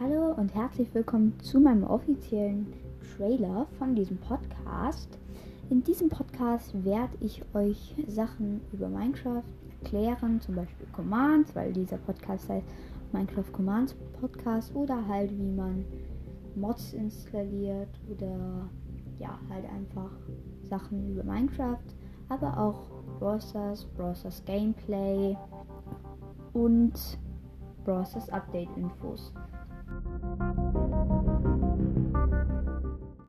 Hallo und herzlich willkommen zu meinem offiziellen Trailer von diesem Podcast. In diesem Podcast werde ich euch Sachen über Minecraft erklären, zum Beispiel Commands, weil dieser Podcast heißt Minecraft Commands Podcast oder halt wie man Mods installiert oder ja, halt einfach Sachen über Minecraft, aber auch Browsers, Browsers Gameplay und Browsers Update Infos. Thank you.